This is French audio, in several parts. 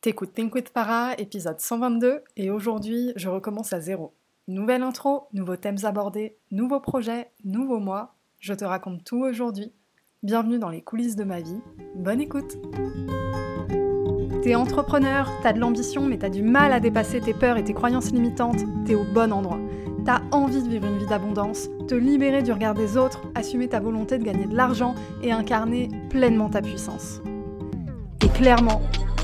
T'écoutes Think with Para, épisode 122, et aujourd'hui, je recommence à zéro. Nouvelle intro, nouveaux thèmes abordés, nouveaux projets, nouveaux mois. Je te raconte tout aujourd'hui. Bienvenue dans les coulisses de ma vie. Bonne écoute T'es entrepreneur, t'as de l'ambition, mais t'as du mal à dépasser tes peurs et tes croyances limitantes. T'es au bon endroit. T'as envie de vivre une vie d'abondance, te libérer du regard des autres, assumer ta volonté de gagner de l'argent et incarner pleinement ta puissance. Et clairement,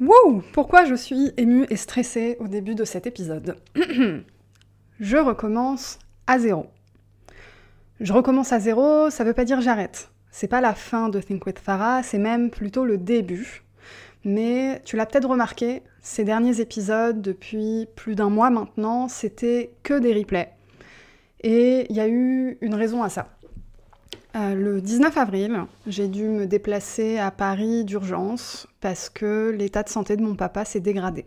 Wow Pourquoi je suis émue et stressée au début de cet épisode Je recommence à zéro. Je recommence à zéro, ça veut pas dire j'arrête. C'est pas la fin de Think with Farah, c'est même plutôt le début. Mais tu l'as peut-être remarqué, ces derniers épisodes, depuis plus d'un mois maintenant, c'était que des replays. Et il y a eu une raison à ça. Euh, le 19 avril, j'ai dû me déplacer à Paris d'urgence parce que l'état de santé de mon papa s'est dégradé.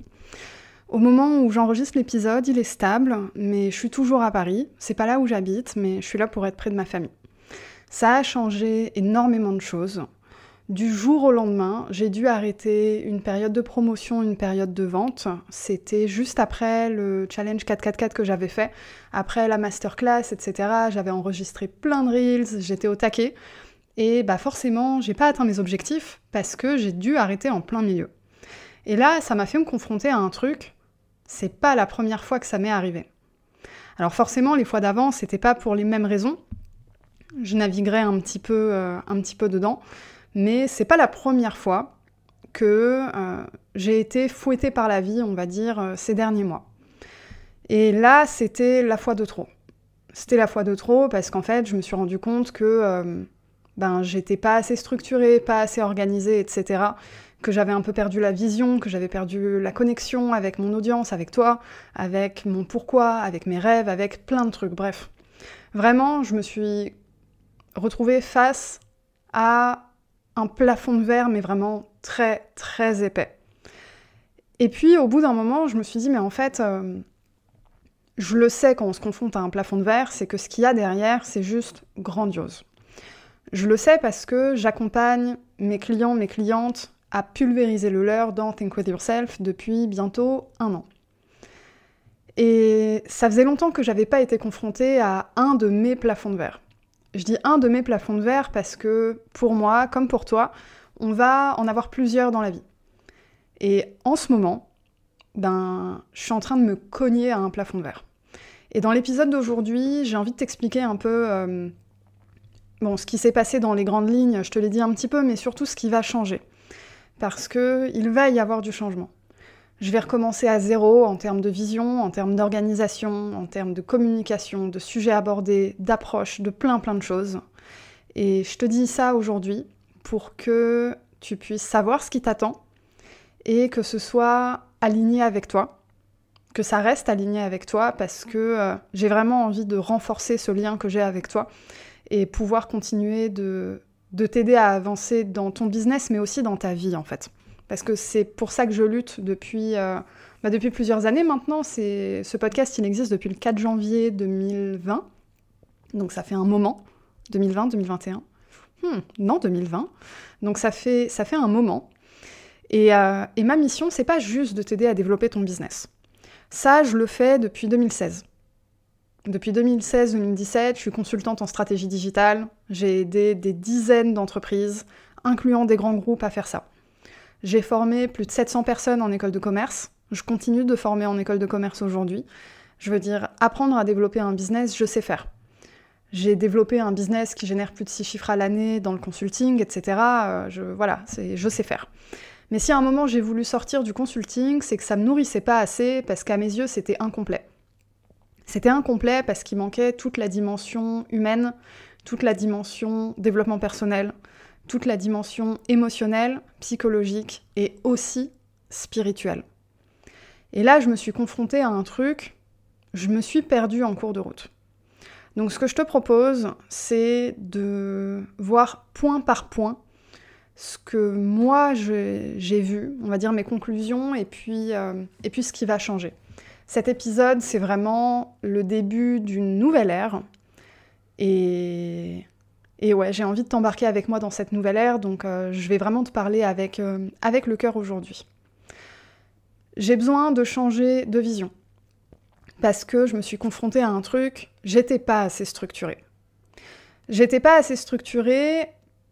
Au moment où j'enregistre l'épisode, il est stable, mais je suis toujours à Paris. C'est pas là où j'habite, mais je suis là pour être près de ma famille. Ça a changé énormément de choses. Du jour au lendemain, j'ai dû arrêter une période de promotion, une période de vente. C'était juste après le challenge 444 que j'avais fait, après la masterclass, etc. J'avais enregistré plein de reels, j'étais au taquet. Et bah forcément, j'ai pas atteint mes objectifs parce que j'ai dû arrêter en plein milieu. Et là, ça m'a fait me confronter à un truc. C'est pas la première fois que ça m'est arrivé. Alors forcément, les fois d'avant, c'était pas pour les mêmes raisons. Je naviguerais un petit peu, euh, un petit peu dedans mais c'est pas la première fois que euh, j'ai été fouettée par la vie, on va dire, euh, ces derniers mois. Et là, c'était la fois de trop. C'était la fois de trop parce qu'en fait, je me suis rendu compte que euh, ben, j'étais pas assez structurée, pas assez organisée, etc. Que j'avais un peu perdu la vision, que j'avais perdu la connexion avec mon audience, avec toi, avec mon pourquoi, avec mes rêves, avec plein de trucs. Bref, vraiment, je me suis retrouvée face à un plafond de verre, mais vraiment très très épais. Et puis au bout d'un moment, je me suis dit, mais en fait, euh, je le sais quand on se confronte à un plafond de verre, c'est que ce qu'il y a derrière, c'est juste grandiose. Je le sais parce que j'accompagne mes clients, mes clientes à pulvériser le leur dans Think With Yourself depuis bientôt un an. Et ça faisait longtemps que j'avais pas été confrontée à un de mes plafonds de verre. Je dis un de mes plafonds de verre parce que pour moi, comme pour toi, on va en avoir plusieurs dans la vie. Et en ce moment, ben, je suis en train de me cogner à un plafond de verre. Et dans l'épisode d'aujourd'hui, j'ai envie de t'expliquer un peu euh, bon, ce qui s'est passé dans les grandes lignes, je te l'ai dit un petit peu, mais surtout ce qui va changer. Parce qu'il va y avoir du changement. Je vais recommencer à zéro en termes de vision, en termes d'organisation, en termes de communication, de sujets abordés, d'approche, de plein plein de choses. Et je te dis ça aujourd'hui pour que tu puisses savoir ce qui t'attend et que ce soit aligné avec toi, que ça reste aligné avec toi parce que euh, j'ai vraiment envie de renforcer ce lien que j'ai avec toi et pouvoir continuer de, de t'aider à avancer dans ton business mais aussi dans ta vie en fait parce que c'est pour ça que je lutte depuis, euh, bah, depuis plusieurs années maintenant. Ce podcast, il existe depuis le 4 janvier 2020, donc ça fait un moment, 2020, 2021. Hmm, non, 2020. Donc ça fait, ça fait un moment. Et, euh, et ma mission, c'est pas juste de t'aider à développer ton business. Ça, je le fais depuis 2016. Depuis 2016-2017, je suis consultante en stratégie digitale. J'ai aidé des dizaines d'entreprises incluant des grands groupes, à faire ça. J'ai formé plus de 700 personnes en école de commerce. Je continue de former en école de commerce aujourd'hui. Je veux dire, apprendre à développer un business, je sais faire. J'ai développé un business qui génère plus de 6 chiffres à l'année dans le consulting, etc. Euh, je, voilà, je sais faire. Mais si à un moment j'ai voulu sortir du consulting, c'est que ça me nourrissait pas assez parce qu'à mes yeux c'était incomplet. C'était incomplet parce qu'il manquait toute la dimension humaine, toute la dimension développement personnel, toute la dimension émotionnelle, psychologique et aussi spirituelle. Et là, je me suis confrontée à un truc, je me suis perdue en cours de route. Donc ce que je te propose, c'est de voir point par point ce que moi j'ai vu, on va dire mes conclusions, et puis, euh, et puis ce qui va changer. Cet épisode, c'est vraiment le début d'une nouvelle ère. Et et ouais, j'ai envie de t'embarquer avec moi dans cette nouvelle ère, donc euh, je vais vraiment te parler avec, euh, avec le cœur aujourd'hui. J'ai besoin de changer de vision. Parce que je me suis confrontée à un truc, j'étais pas assez structurée. J'étais pas assez structurée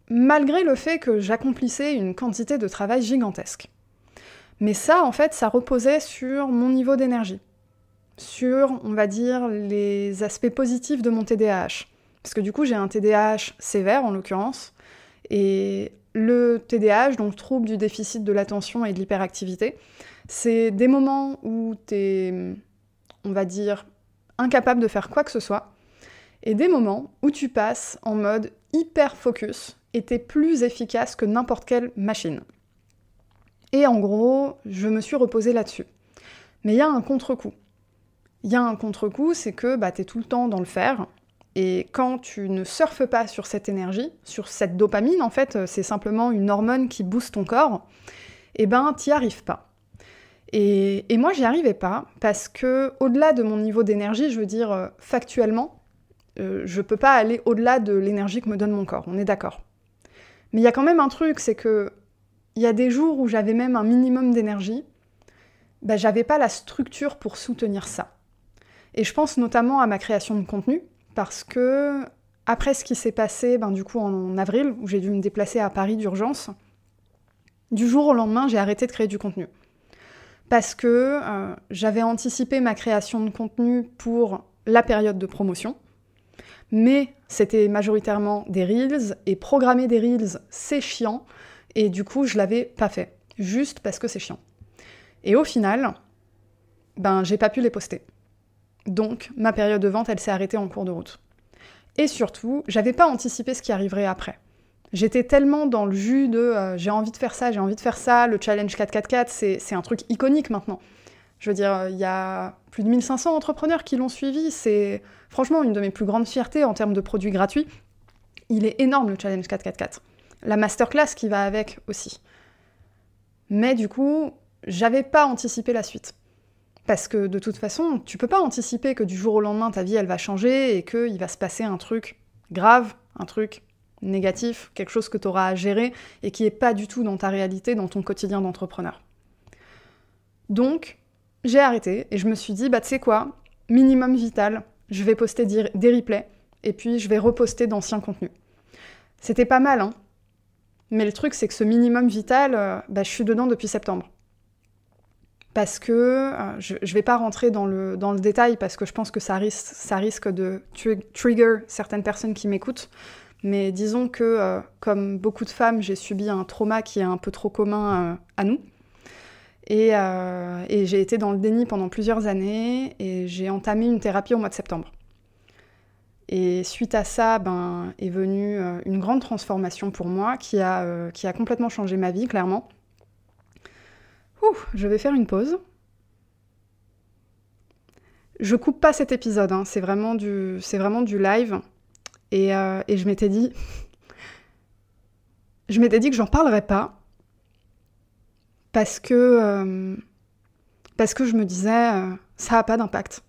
malgré le fait que j'accomplissais une quantité de travail gigantesque. Mais ça, en fait, ça reposait sur mon niveau d'énergie, sur, on va dire, les aspects positifs de mon TDAH. Parce que du coup, j'ai un TDAH sévère en l'occurrence. Et le TDAH, donc trouble du déficit de l'attention et de l'hyperactivité, c'est des moments où tu on va dire, incapable de faire quoi que ce soit, et des moments où tu passes en mode hyper focus et es plus efficace que n'importe quelle machine. Et en gros, je me suis reposée là-dessus. Mais il y a un contre-coup. Il y a un contre-coup, c'est que bah, tu es tout le temps dans le faire, et quand tu ne surfes pas sur cette énergie, sur cette dopamine, en fait, euh, c'est simplement une hormone qui booste ton corps, eh ben, t'y arrives pas. Et, moi, j'y arrivais pas, parce que, au-delà de mon niveau d'énergie, je veux dire, euh, factuellement, euh, je peux pas aller au-delà de l'énergie que me donne mon corps, on est d'accord. Mais il y a quand même un truc, c'est que, il y a des jours où j'avais même un minimum d'énergie, ben, j'avais pas la structure pour soutenir ça. Et je pense notamment à ma création de contenu, parce que après ce qui s'est passé ben, du coup en, avril, où j'ai dû me déplacer à Paris d'urgence, du jour au lendemain, j'ai arrêté de créer du contenu. Parce que euh, j'avais anticipé ma création de contenu pour la période de promotion, mais c'était majoritairement des reels, et programmer des reels, c'est chiant, et du coup, je l'avais pas fait, juste parce que c'est chiant. Et au final, ben, j'ai pas pu les poster. Donc, ma période de vente, elle s'est arrêtée en cours de route. Et surtout, j'avais pas anticipé ce qui arriverait après. J'étais tellement dans le jus de euh, j'ai envie de faire ça, j'ai envie de faire ça, le challenge 444, c'est un truc iconique maintenant. Je veux dire, il y a plus de 1500 entrepreneurs qui l'ont suivi, c'est franchement une de mes plus grandes fiertés en termes de produits gratuits. Il est énorme le challenge 444. La masterclass qui va avec aussi. Mais du coup, j'avais pas anticipé la suite. Parce que de toute façon, tu peux pas anticiper que du jour au lendemain ta vie elle va changer et qu'il va se passer un truc grave, un truc négatif, quelque chose que tu auras à gérer et qui est pas du tout dans ta réalité, dans ton quotidien d'entrepreneur. Donc, j'ai arrêté et je me suis dit, bah tu sais quoi, minimum vital, je vais poster des replays et puis je vais reposter d'anciens contenus. C'était pas mal, hein. Mais le truc, c'est que ce minimum vital, euh, bah, je suis dedans depuis septembre parce que euh, je ne vais pas rentrer dans le, détail parce que je pense que ça risque, de trigger certaines personnes qui m'écoutent. Mais disons que, euh, comme beaucoup de femmes, j'ai subi un trauma qui est un peu trop commun euh, à nous. Et, j'ai été dans le déni pendant plusieurs années et j'ai entamé une thérapie au mois de septembre. Et suite à ça, ben, est venue une grande transformation pour moi qui a complètement changé ma vie, clairement je vais faire une pause. Je coupe pas cet épisode, hein. c'est vraiment, du, live. Et, euh, je m'étais dit. Je m'étais dit que j'en parlerais pas. Parce que. Euh, je me disais, euh, ça a pas d'impact.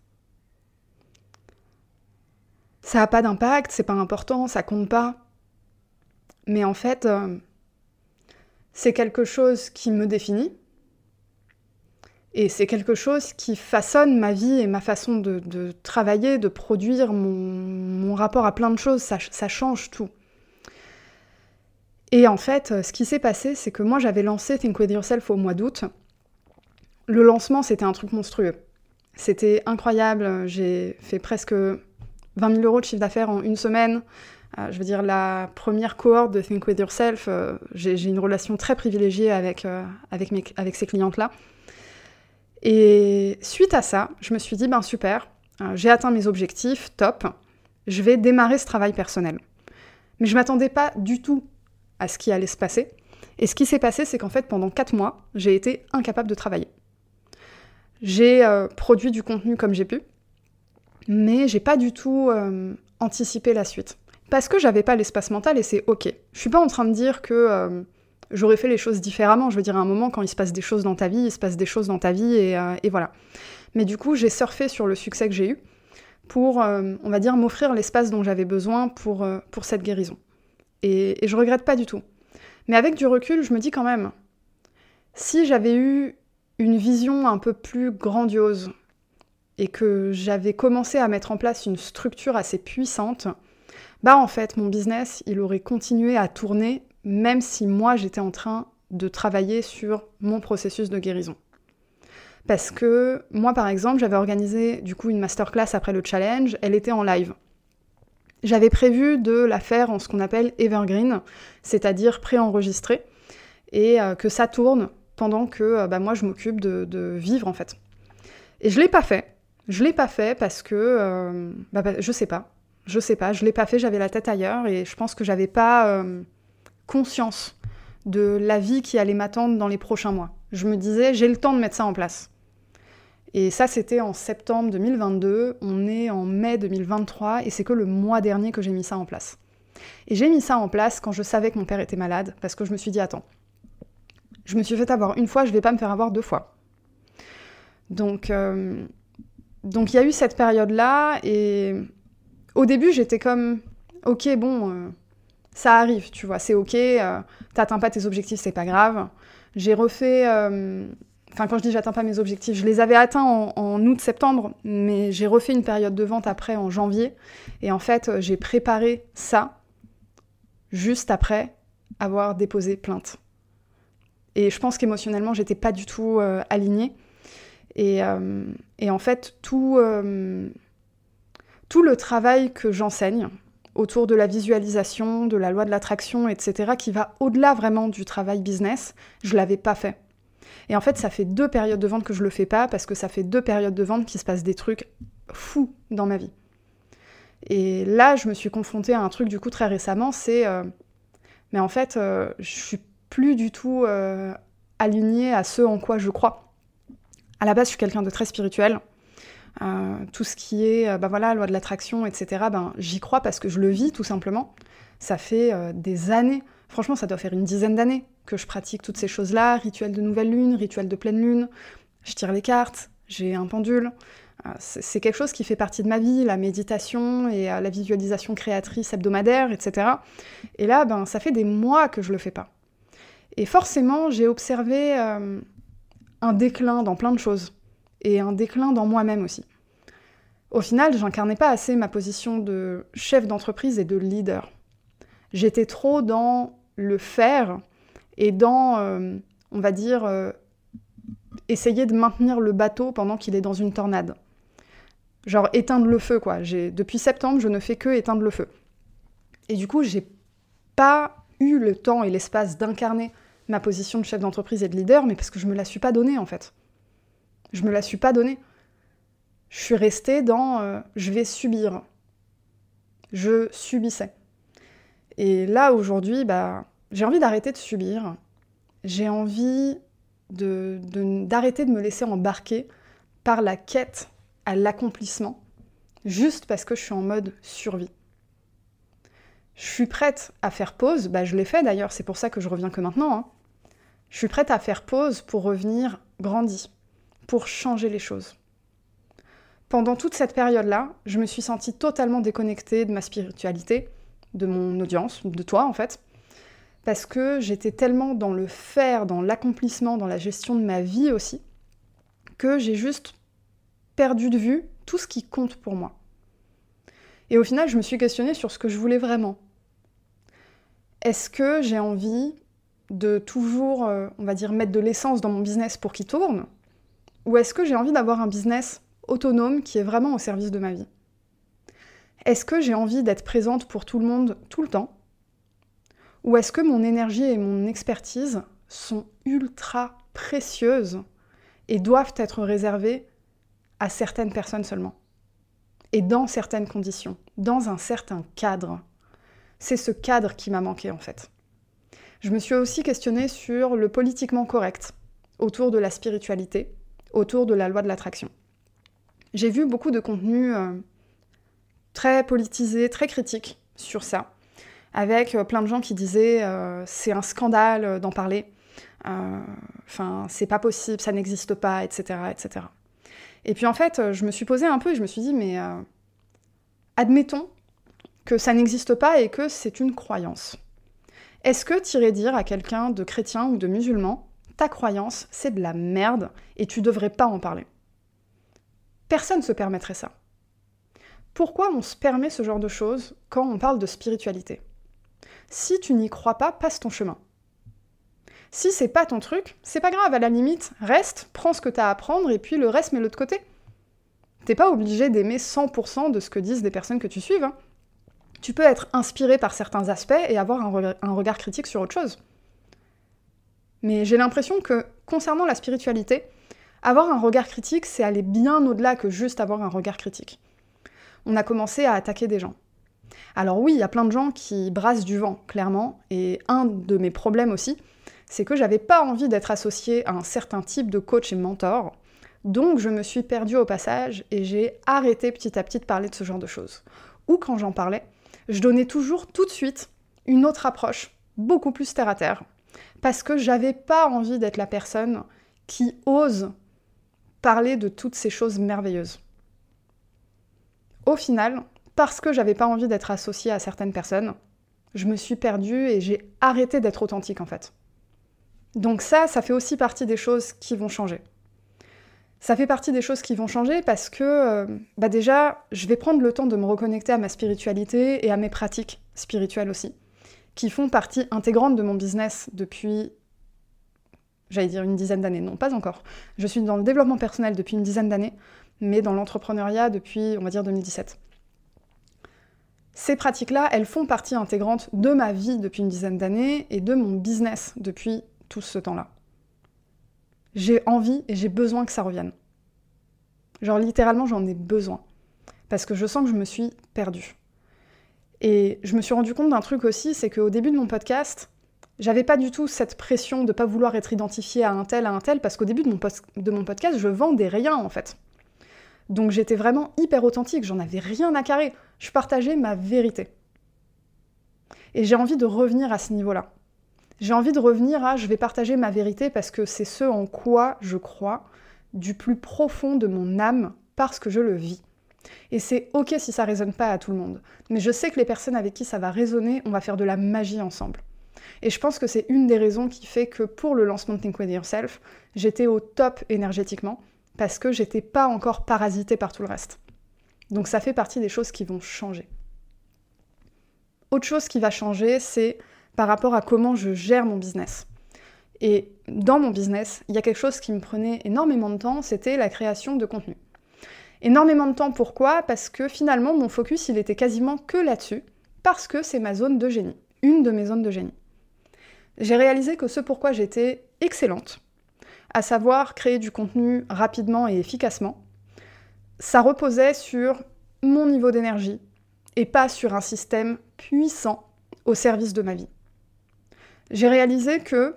Ça a pas d'impact, c'est pas important, ça compte pas. Mais en fait, c'est quelque chose qui me définit, et c'est quelque chose qui façonne ma vie et ma façon de, travailler, de produire mon, rapport à plein de choses. Ça, change tout. Et en fait, ce qui s'est passé, c'est que moi j'avais lancé Think With Yourself au mois d'août. Le lancement, c'était un truc monstrueux. C'était incroyable. J'ai fait presque 20 000 euros de chiffre d'affaires en une semaine. Euh, je veux dire, la première cohorte de Think With Yourself, euh, j'ai une relation très privilégiée avec, euh, avec ces clientes-là. Et suite à ça, je me suis dit, ben super, j'ai atteint mes objectifs, top, je vais démarrer ce travail personnel. Mais je m'attendais pas du tout à ce qui allait se passer. Et ce qui s'est passé, c'est qu'en fait, pendant 4 mois, j'ai été incapable de travailler. J'ai produit du contenu comme j'ai pu, mais j'ai pas du tout anticipé la suite parce que j'avais pas l'espace mental et c'est ok. Je suis pas en train de dire que euh, j'aurais fait les choses différemment. Je veux dire, à un moment, quand il se passe des choses dans ta vie, il se passe des choses dans ta vie et, euh, voilà. Mais du coup, j'ai surfé sur le succès que j'ai eu pour, euh, on va dire, m'offrir l'espace dont j'avais besoin pour, pour cette guérison. Et, et je regrette pas du tout. Mais avec du recul, je me dis quand même, si j'avais eu une vision un peu plus grandiose et que j'avais commencé à mettre en place une structure assez puissante, bah en fait mon business il aurait continué à tourner même si moi j'étais en train de travailler sur mon processus de guérison. Parce que moi par exemple j'avais organisé du coup une masterclass après le challenge, elle était en live. J'avais prévu de la faire en ce qu'on appelle evergreen, c'est-à-dire préenregistré, et euh, que ça tourne pendant que euh, bah, moi je m'occupe de, vivre en fait. Et je l'ai pas fait. Je l'ai pas fait parce que euh, bah, bah, je sais pas. Je sais pas, je l'ai pas fait, j'avais la tête ailleurs et je pense que j'avais pas euh, conscience de la vie qui allait m'attendre dans les prochains mois. Je me disais, j'ai le temps de mettre ça en place. Et ça, c'était en septembre 2022, on est en mai 2023 et c'est que le mois dernier que j'ai mis ça en place. Et j'ai mis ça en place quand je savais que mon père était malade parce que je me suis dit, attends, je me suis fait avoir une fois, je vais pas me faire avoir deux fois. Donc, euh, donc il y a eu cette période-là et au début, j'étais comme, ok, bon, euh, ça arrive, tu vois, c'est ok, euh, t'atteins pas tes objectifs, c'est pas grave. J'ai refait, euh, enfin, quand je dis j'atteins pas mes objectifs, je les avais atteints en, août-septembre, mais j'ai refait une période de vente après en janvier. Et en fait, j'ai préparé ça juste après avoir déposé plainte. Et je pense qu'émotionnellement, j'étais pas du tout alignée. Et, et, en fait, tout tout le travail que j'enseigne autour de la visualisation, de la loi de l'attraction, etc., qui va au-delà vraiment du travail business, je l'avais pas fait. Et en fait, ça fait deux périodes de vente que je le fais pas, parce que ça fait deux périodes de vente qui se passent des trucs fous dans ma vie. Et là, je me suis confrontée à un truc du coup très récemment, c'est... Euh, mais en fait, euh, je suis plus du tout euh, alignée à ce en quoi je crois. À la base, je suis quelqu'un de très spirituel. Euh, tout ce qui est, euh, bah voilà, loi de l'attraction, etc., ben, j'y crois parce que je le vis tout simplement. Ça fait euh, des années, franchement ça doit faire une dizaine d'années que je pratique toutes ces choses-là, rituel de nouvelle lune, rituel de pleine lune, je tire les cartes, j'ai un pendule. c'est quelque chose qui fait partie de ma vie, la méditation et la visualisation créatrice hebdomadaire, etc. Et là, ben, ça fait des mois que je le fais pas. Et forcément, j'ai observé un déclin dans plein de choses et un déclin dans moi-même aussi. Au final, j'incarnais pas assez ma position de chef d'entreprise et de leader. J'étais trop dans le faire et dans, euh, on va dire, euh, essayer de maintenir le bateau pendant qu'il est dans une tornade. Genre éteindre le feu, quoi. Depuis septembre, je ne fais que éteindre le feu. Et du coup, j'ai pas eu le temps et l'espace d'incarner ma position de chef d'entreprise et de leader, mais parce que je me la suis pas donnée en fait. Je me la suis pas donnée. Je suis restée dans euh, je vais subir. Je subissais. Et là aujourd'hui, bah, j'ai envie d'arrêter de subir. J'ai envie d'arrêter de, me laisser embarquer par la quête à l'accomplissement, juste parce que je suis en mode survie. Je suis prête à faire pause, bah je l'ai fait d'ailleurs, c'est pour ça que je reviens que maintenant. Hein. Je suis prête à faire pause pour revenir grandi, pour changer les choses. Pendant toute cette période-là, je me suis sentie totalement déconnectée de ma spiritualité, de mon audience, de toi en fait, parce que j'étais tellement dans le faire, dans l'accomplissement, dans la gestion de ma vie aussi, que j'ai juste perdu de vue tout ce qui compte pour moi. Et au final, je me suis questionnée sur ce que je voulais vraiment. Est-ce que j'ai envie de toujours, euh, on va dire, mettre de l'essence dans mon business pour qu'il tourne Ou est-ce que j'ai envie d'avoir un business autonome qui est vraiment au service de ma vie? Est-ce que j'ai envie d'être présente pour tout le monde tout le temps? Ou est-ce que mon énergie et mon expertise sont ultra précieuses et doivent être réservées à certaines personnes seulement? Et dans certaines conditions, dans un certain cadre. C'est ce cadre qui m'a manqué en fait. Je me suis aussi questionnée sur le politiquement correct autour de la spiritualité, autour de la loi de l'attraction. J'ai vu beaucoup de contenus euh, très politisés, très critiques sur ça, avec euh, plein de gens qui disaient euh, c'est un scandale d'en parler, enfin c'est pas possible, ça n'existe pas, etc., etc. Et puis en fait, je me suis posée un peu et je me suis dit mais admettons que ça n'existe pas et que c'est une croyance. Est-ce que irais dire à quelqu'un de chrétien ou de musulman ta croyance c'est de la merde et tu devrais pas en parler Personne ne se permettrait ça. Pourquoi on se permet ce genre de choses quand on parle de spiritualité? Si tu n'y crois pas, passe ton chemin. Si c'est pas ton truc, c'est pas grave, à la limite, reste, prends ce que t'as à apprendre et puis le reste mets-le de côté. T'es pas obligé d'aimer 100% de ce que disent des personnes que tu suives. Hein. Tu peux être inspiré par certains aspects et avoir un regard critique sur autre chose. Mais j'ai l'impression que concernant la spiritualité, avoir un regard critique, c'est aller bien au-delà que juste avoir un regard critique. On a commencé à attaquer des gens. Alors oui, il y a plein de gens qui brassent du vent, clairement, et un de mes problèmes aussi, c'est que j'avais pas envie d'être associée à un certain type de coach et mentor, donc je me suis perdue au passage et j'ai arrêté petit à petit de parler de ce genre de choses. Ou quand j'en parlais, je donnais toujours tout de suite une autre approche, beaucoup plus terre à terre, parce que j'avais pas envie d'être la personne qui ose parler de toutes ces choses merveilleuses. Au final, parce que j'avais pas envie d'être associée à certaines personnes, je me suis perdue et j'ai arrêté d'être authentique en fait. Donc ça, ça fait aussi partie des choses qui vont changer. Ça fait partie des choses qui vont changer parce que, euh, bah déjà, je vais prendre le temps de me reconnecter à ma spiritualité et à mes pratiques spirituelles aussi, qui font partie intégrante de mon business depuis j'allais dire une dizaine d'années, non pas encore. Je suis dans le développement personnel depuis une dizaine d'années, mais dans l'entrepreneuriat depuis, on va dire, 2017. Ces pratiques-là, elles font partie intégrante de ma vie depuis une dizaine d'années et de mon business depuis tout ce temps-là. J'ai envie et j'ai besoin que ça revienne. Genre littéralement, j'en ai besoin. Parce que je sens que je me suis perdue. Et je me suis rendu compte d'un truc aussi, c'est qu'au début de mon podcast, j'avais pas du tout cette pression de pas vouloir être identifiée à un tel, à un tel, parce qu'au début de mon, podcast, je vendais rien en fait. Donc j'étais vraiment hyper authentique, j'en avais rien à carrer. Je partageais ma vérité. Et j'ai envie de revenir à ce niveau-là. J'ai envie de revenir à je vais partager ma vérité parce que c'est ce en quoi je crois du plus profond de mon âme parce que je le vis. Et c'est ok si ça résonne pas à tout le monde. Mais je sais que les personnes avec qui ça va résonner, on va faire de la magie ensemble. Et je pense que c'est une des raisons qui fait que pour le lancement de Think With Yourself, j'étais au top énergétiquement, parce que j'étais pas encore parasitée par tout le reste. Donc ça fait partie des choses qui vont changer. Autre chose qui va changer, c'est par rapport à comment je gère mon business. Et dans mon business, il y a quelque chose qui me prenait énormément de temps, c'était la création de contenu. Énormément de temps, pourquoi? Parce que finalement, mon focus, il était quasiment que là-dessus, parce que c'est ma zone de génie, une de mes zones de génie j'ai réalisé que ce pourquoi j'étais excellente, à savoir créer du contenu rapidement et efficacement, ça reposait sur mon niveau d'énergie et pas sur un système puissant au service de ma vie. J'ai réalisé que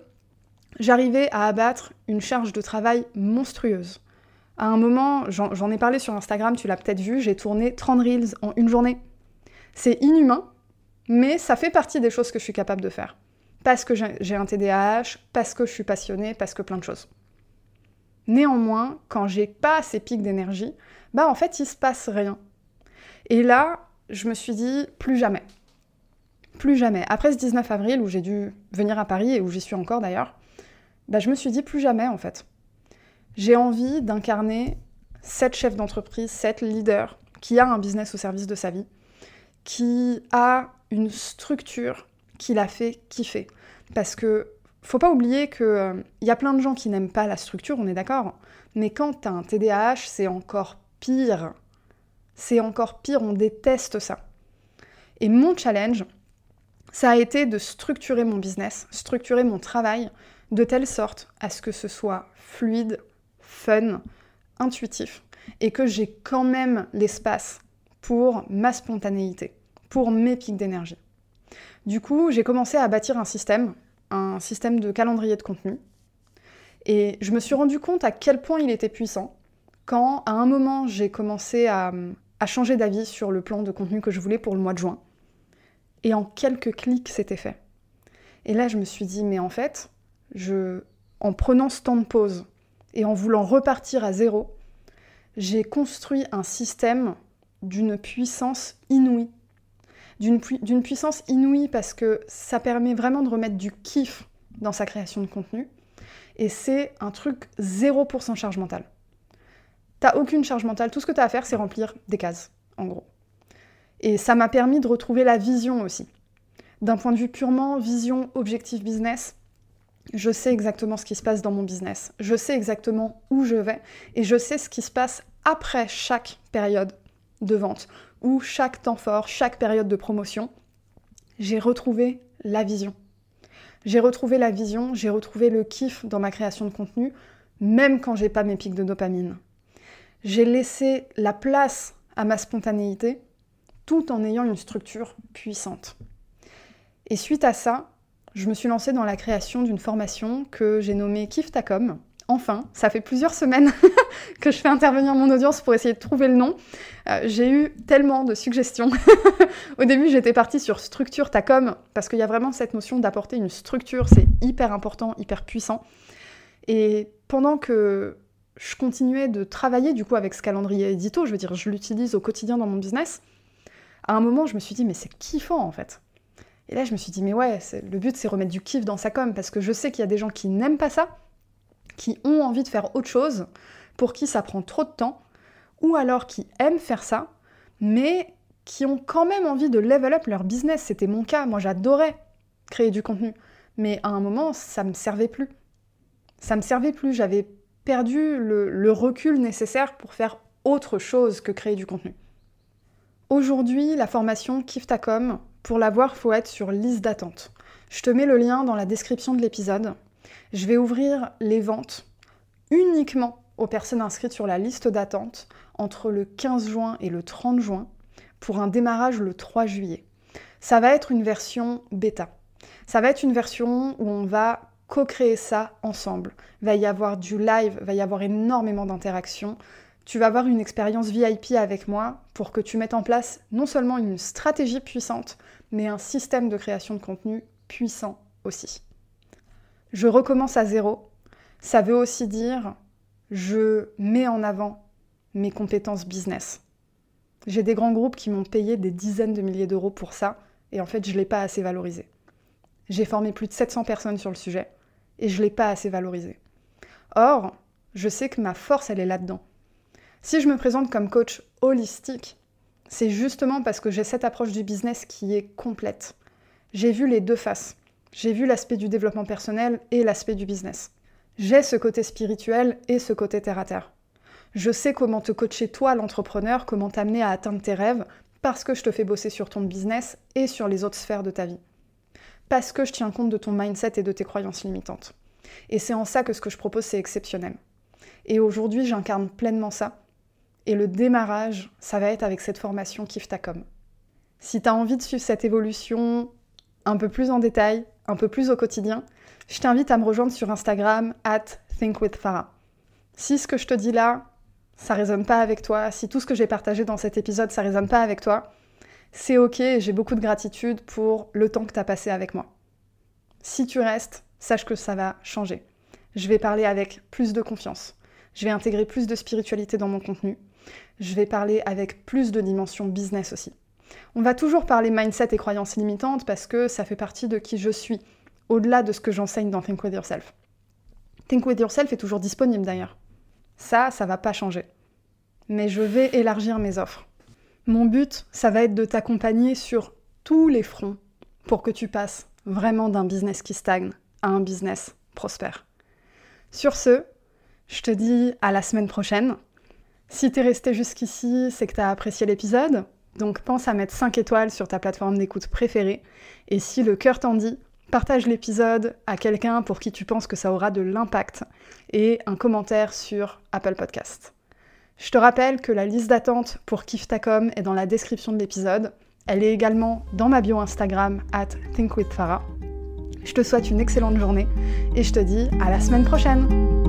j'arrivais à abattre une charge de travail monstrueuse. À un moment, j'en ai parlé sur Instagram, tu l'as peut-être vu, j'ai tourné 30 reels en une journée. C'est inhumain, mais ça fait partie des choses que je suis capable de faire parce que j'ai un TDAH, parce que je suis passionnée, parce que plein de choses. Néanmoins, quand j'ai pas ces pics d'énergie, bah en fait il se passe rien. Et là, je me suis dit plus jamais. Plus jamais. Après ce 19 avril où j'ai dû venir à Paris et où j'y suis encore d'ailleurs, bah je me suis dit plus jamais en fait. J'ai envie d'incarner cette chef d'entreprise, cette leader qui a un business au service de sa vie, qui a une structure qui l'a fait kiffer. Parce que faut pas oublier qu'il euh, y a plein de gens qui n'aiment pas la structure, on est d'accord. Mais quand t'as un TDAH, c'est encore pire. C'est encore pire, on déteste ça. Et mon challenge, ça a été de structurer mon business, structurer mon travail de telle sorte à ce que ce soit fluide, fun, intuitif, et que j'ai quand même l'espace pour ma spontanéité, pour mes pics d'énergie. Du coup, j'ai commencé à bâtir un système, un système de calendrier de contenu, et je me suis rendu compte à quel point il était puissant quand, à un moment, j'ai commencé à, changer d'avis sur le plan de contenu que je voulais pour le mois de juin. Et en quelques clics, c'était fait. Et là, je me suis dit, mais en fait, je, en prenant ce temps de pause et en voulant repartir à zéro, j'ai construit un système d'une puissance inouïe. D'une puissance inouïe parce que ça permet vraiment de remettre du kiff dans sa création de contenu. Et c'est un truc 0% charge mentale. T'as aucune charge mentale, tout ce que tu as à faire, c'est remplir des cases, en gros. Et ça m'a permis de retrouver la vision aussi. D'un point de vue purement vision, objectif business, je sais exactement ce qui se passe dans mon business, je sais exactement où je vais et je sais ce qui se passe après chaque période de vente ou chaque temps fort, chaque période de promotion. J'ai retrouvé la vision. J'ai retrouvé la vision, j'ai retrouvé le kiff dans ma création de contenu, même quand j'ai pas mes pics de dopamine. J'ai laissé la place à ma spontanéité tout en ayant une structure puissante. Et suite à ça, je me suis lancée dans la création d'une formation que j'ai nommée Kiftacom. Enfin, ça fait plusieurs semaines que je fais intervenir mon audience pour essayer de trouver le nom. Euh, j'ai eu tellement de suggestions. Au début, j'étais partie sur structure Tacom parce qu'il y a vraiment cette notion d'apporter une structure, c'est hyper important, hyper puissant. Et pendant que je continuais de travailler du coup avec ce calendrier édito, je veux dire, je l'utilise au quotidien dans mon business, à un moment, je me suis dit, mais c'est kiffant en fait. Et là, je me suis dit, mais ouais, le but, c'est remettre du kiff dans sa com, parce que je sais qu'il y a des gens qui n'aiment pas ça, qui ont envie de faire autre chose, pour qui ça prend trop de temps, ou alors qui aiment faire ça, mais qui ont quand même envie de level up leur business. C'était mon cas, moi j'adorais créer du contenu, mais à un moment, ça me servait plus. Ça me servait plus, j'avais perdu le, recul nécessaire pour faire autre chose que créer du contenu. Aujourd'hui, la formation Kiftacom, pour la voir, faut être sur liste d'attente. Je te mets le lien dans la description de l'épisode. Je vais ouvrir les ventes uniquement aux personnes inscrites sur la liste d'attente entre le 15 juin et le 30 juin pour un démarrage le 3 juillet. Ça va être une version bêta. Ça va être une version où on va co-créer ça ensemble. Va y avoir du live, va y avoir énormément d'interactions tu vas avoir une expérience VIP avec moi pour que tu mettes en place non seulement une stratégie puissante, mais un système de création de contenu puissant aussi. Je recommence à zéro. Ça veut aussi dire je mets en avant mes compétences business. J'ai des grands groupes qui m'ont payé des dizaines de milliers d'euros pour ça, et en fait, je ne l'ai pas assez valorisé. J'ai formé plus de 700 personnes sur le sujet, et je ne l'ai pas assez valorisé. Or, je sais que ma force, elle est là-dedans. Si je me présente comme coach holistique, c'est justement parce que j'ai cette approche du business qui est complète. J'ai vu les deux faces. J'ai vu l'aspect du développement personnel et l'aspect du business. J'ai ce côté spirituel et ce côté terre à terre. Je sais comment te coacher toi, l'entrepreneur, comment t'amener à atteindre tes rêves, parce que je te fais bosser sur ton business et sur les autres sphères de ta vie. Parce que je tiens compte de ton mindset et de tes croyances limitantes. Et c'est en ça que ce que je propose, c'est exceptionnel. Et aujourd'hui, j'incarne pleinement ça et le démarrage, ça va être avec cette formation Kiftacom. Si tu as envie de suivre cette évolution un peu plus en détail, un peu plus au quotidien, je t'invite à me rejoindre sur Instagram at thinkwithfarah. Si ce que je te dis là, ça résonne pas avec toi, si tout ce que j'ai partagé dans cet épisode, ça résonne pas avec toi, c'est ok, j'ai beaucoup de gratitude pour le temps que tu as passé avec moi. Si tu restes, sache que ça va changer. Je vais parler avec plus de confiance. Je vais intégrer plus de spiritualité dans mon contenu je vais parler avec plus de dimension business aussi. On va toujours parler mindset et croyances limitantes parce que ça fait partie de qui je suis, au-delà de ce que j'enseigne dans Think With Yourself. Think With Yourself est toujours disponible d'ailleurs. Ça, ça va pas changer. Mais je vais élargir mes offres. Mon but, ça va être de t'accompagner sur tous les fronts pour que tu passes vraiment d'un business qui stagne à un business prospère. Sur ce, je te dis à la semaine prochaine. Si t'es resté jusqu'ici, c'est que t'as apprécié l'épisode, donc pense à mettre 5 étoiles sur ta plateforme d'écoute préférée. Et si le cœur t'en dit, partage l'épisode à quelqu'un pour qui tu penses que ça aura de l'impact et un commentaire sur Apple Podcast. Je te rappelle que la liste d'attente pour Kiftacom est dans la description de l'épisode. Elle est également dans ma bio Instagram at thinkwithfarah. Je te souhaite une excellente journée et je te dis à la semaine prochaine